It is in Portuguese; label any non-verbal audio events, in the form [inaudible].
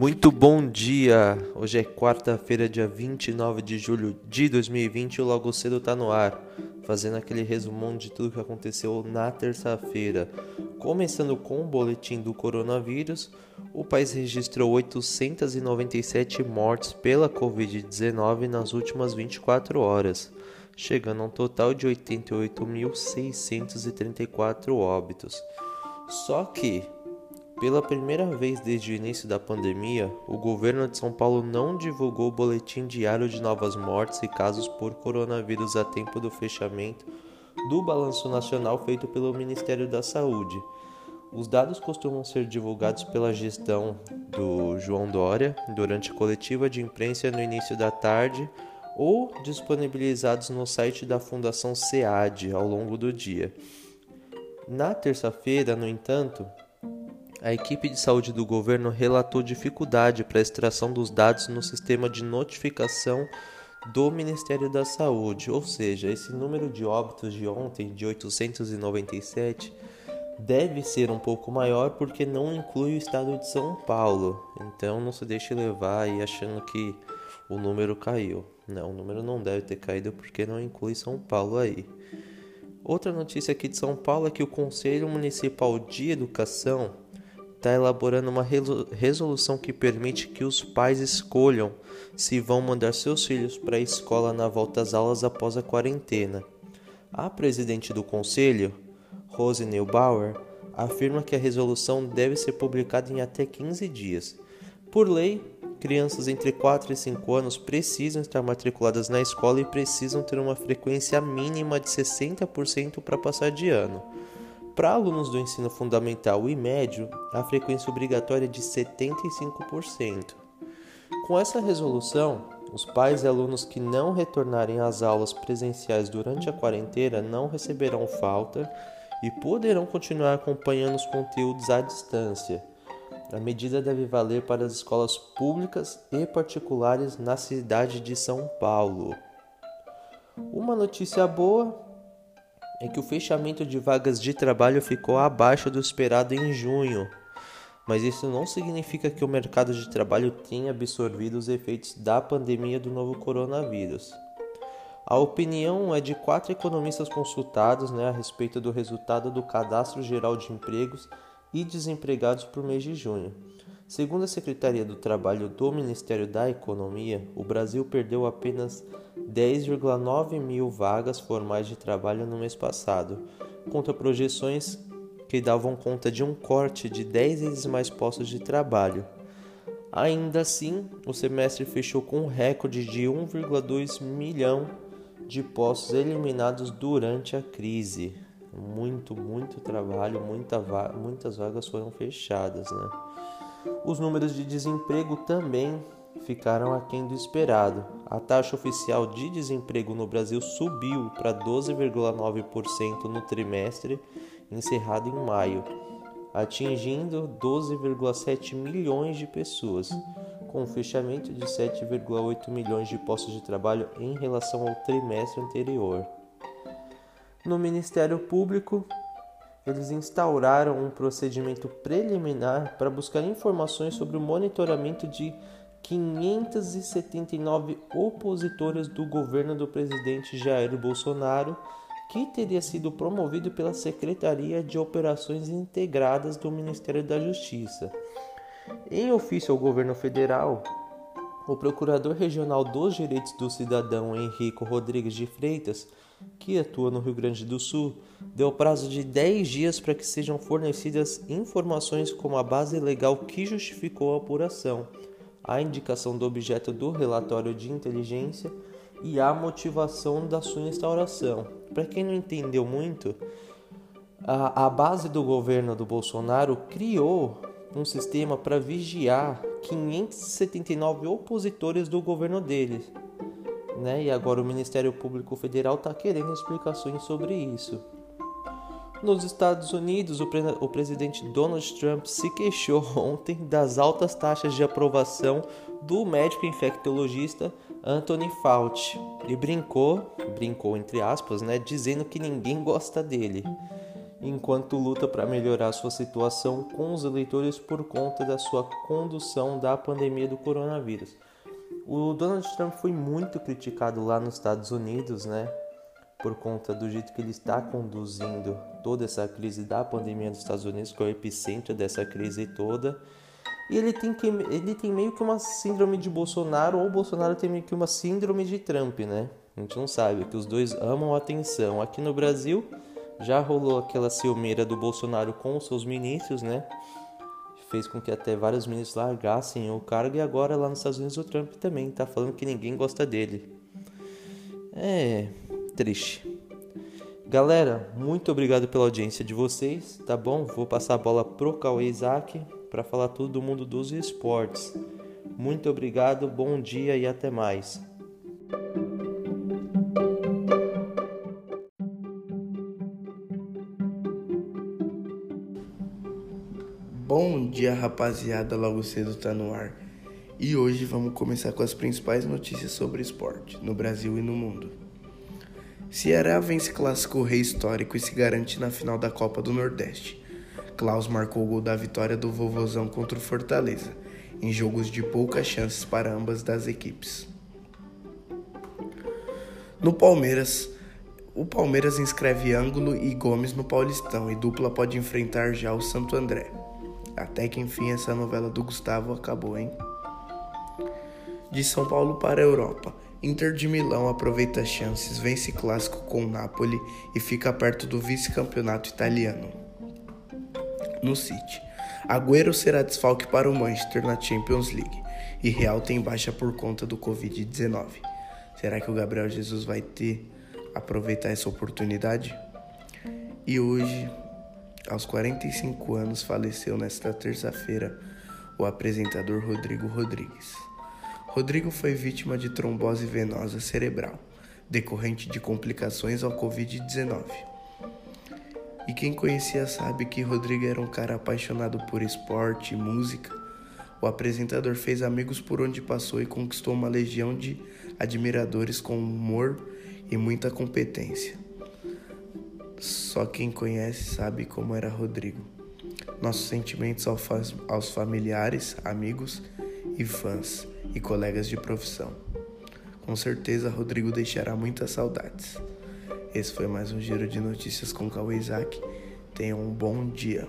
Muito bom dia! Hoje é quarta-feira, dia 29 de julho de 2020 e o Logo Cedo tá no ar, fazendo aquele resumão de tudo que aconteceu na terça-feira. Começando com o boletim do coronavírus, o país registrou 897 mortes pela Covid-19 nas últimas 24 horas, chegando a um total de 88.634 óbitos. Só que pela primeira vez desde o início da pandemia, o governo de São Paulo não divulgou o boletim diário de novas mortes e casos por coronavírus a tempo do fechamento do balanço nacional feito pelo Ministério da Saúde. Os dados costumam ser divulgados pela gestão do João Dória durante a coletiva de imprensa no início da tarde ou disponibilizados no site da Fundação SEAD ao longo do dia. Na terça-feira, no entanto, a equipe de saúde do governo relatou dificuldade para a extração dos dados no sistema de notificação do Ministério da Saúde, ou seja, esse número de óbitos de ontem, de 897, deve ser um pouco maior porque não inclui o estado de São Paulo. Então não se deixe levar aí achando que o número caiu. Não, o número não deve ter caído porque não inclui São Paulo aí. Outra notícia aqui de São Paulo é que o Conselho Municipal de Educação está elaborando uma resolução que permite que os pais escolham se vão mandar seus filhos para a escola na volta às aulas após a quarentena. A presidente do conselho, Rose Neubauer, afirma que a resolução deve ser publicada em até 15 dias. Por lei, crianças entre 4 e 5 anos precisam estar matriculadas na escola e precisam ter uma frequência mínima de 60% para passar de ano. Para alunos do ensino fundamental e médio, a frequência obrigatória é de 75%. Com essa resolução, os pais e alunos que não retornarem às aulas presenciais durante a quarentena não receberão falta e poderão continuar acompanhando os conteúdos à distância. A medida deve valer para as escolas públicas e particulares na cidade de São Paulo. Uma notícia boa é que o fechamento de vagas de trabalho ficou abaixo do esperado em junho, mas isso não significa que o mercado de trabalho tenha absorvido os efeitos da pandemia do novo coronavírus. A opinião é de quatro economistas consultados né, a respeito do resultado do Cadastro Geral de Empregos e Desempregados por mês de junho. Segundo a Secretaria do Trabalho do Ministério da Economia, o Brasil perdeu apenas 10,9 mil vagas formais de trabalho no mês passado, contra projeções que davam conta de um corte de 10 vezes mais postos de trabalho. Ainda assim, o semestre fechou com um recorde de 1,2 milhão de postos eliminados durante a crise. Muito, muito trabalho, muita va muitas vagas foram fechadas, né? Os números de desemprego também ficaram aquém do esperado. A taxa oficial de desemprego no Brasil subiu para 12,9% no trimestre encerrado em maio, atingindo 12,7 milhões de pessoas, com um fechamento de 7,8 milhões de postos de trabalho em relação ao trimestre anterior. No Ministério Público, eles instauraram um procedimento preliminar para buscar informações sobre o monitoramento de 579 opositores do governo do presidente Jair Bolsonaro, que teria sido promovido pela Secretaria de Operações Integradas do Ministério da Justiça. Em ofício ao governo federal, o Procurador Regional dos Direitos do Cidadão Henrico Rodrigues de Freitas que atua no Rio Grande do Sul, deu prazo de 10 dias para que sejam fornecidas informações como a base legal que justificou a apuração, a indicação do objeto do relatório de inteligência e a motivação da sua instauração. Para quem não entendeu muito, a, a base do governo do Bolsonaro criou um sistema para vigiar 579 opositores do governo dele né? E agora o Ministério Público Federal está querendo explicações sobre isso. Nos Estados Unidos, o, pre o, presidente Donald Trump se queixou [laughs] ontem das altas taxas de aprovação do médico infectologista Anthony Fauci e brincou, brincou entre aspas, né, dizendo que ninguém gosta dele. Enquanto luta para melhorar sua situação com os eleitores por conta da sua condução da pandemia do coronavírus. O Donald Trump foi muito criticado lá nos Estados Unidos, né? Por conta do jeito que ele está conduzindo toda essa crise da pandemia nos Estados Unidos, que é o epicentro dessa crise toda. E ele tem, que, ele tem meio que uma síndrome de Bolsonaro, ou Bolsonaro tem meio que uma síndrome de Trump, né? A gente não sabe, que os dois amam a atenção. Aqui no Brasil já rolou aquela ciumeira do Bolsonaro com os seus ministros, né? Fez com que até vários ministros largassem o cargo e agora lá nos Estados Unidos o Trump também tá falando que ninguém gosta dele. É triste. Galera, muito obrigado pela audiência de vocês, tá bom? Vou passar a bola pro Cauê Isaac para falar tudo do mundo dos esportes. Muito obrigado, bom dia e até mais. Dia, rapaziada. Logo cedo tá no ar. E hoje vamos começar com as principais notícias sobre esporte no Brasil e no mundo. Ceará vence clássico rei histórico e se garante na final da Copa do Nordeste. Klaus marcou o gol da vitória do Vovozão contra o Fortaleza, em jogos de poucas chances para ambas das equipes. No Palmeiras, o Palmeiras inscreve Ângulo e Gomes no Paulistão e dupla pode enfrentar já o Santo André. Até que enfim essa novela do Gustavo acabou, hein? De São Paulo para a Europa. Inter de Milão aproveita as chances, vence clássico com o Napoli e fica perto do vice-campeonato italiano no City. Agüero será desfalque para o Manchester na Champions League e Real tem baixa por conta do Covid-19. Será que o Gabriel Jesus vai ter aproveitar essa oportunidade? E hoje, aos 45 anos, faleceu nesta terça-feira o apresentador Rodrigo Rodrigues. Rodrigo foi vítima de trombose venosa cerebral, decorrente de complicações ao Covid-19. E quem conhecia sabe que Rodrigo era um cara apaixonado por esporte e música. O apresentador fez amigos por onde passou e conquistou uma legião de admiradores com humor e muita competência. Só quem conhece sabe como era Rodrigo. Nossos sentimentos aos familiares, amigos e fãs e colegas de profissão. Com certeza, Rodrigo deixará muitas saudades. Esse foi mais um giro de notícias com Cauê Isaac. Tenham um bom dia.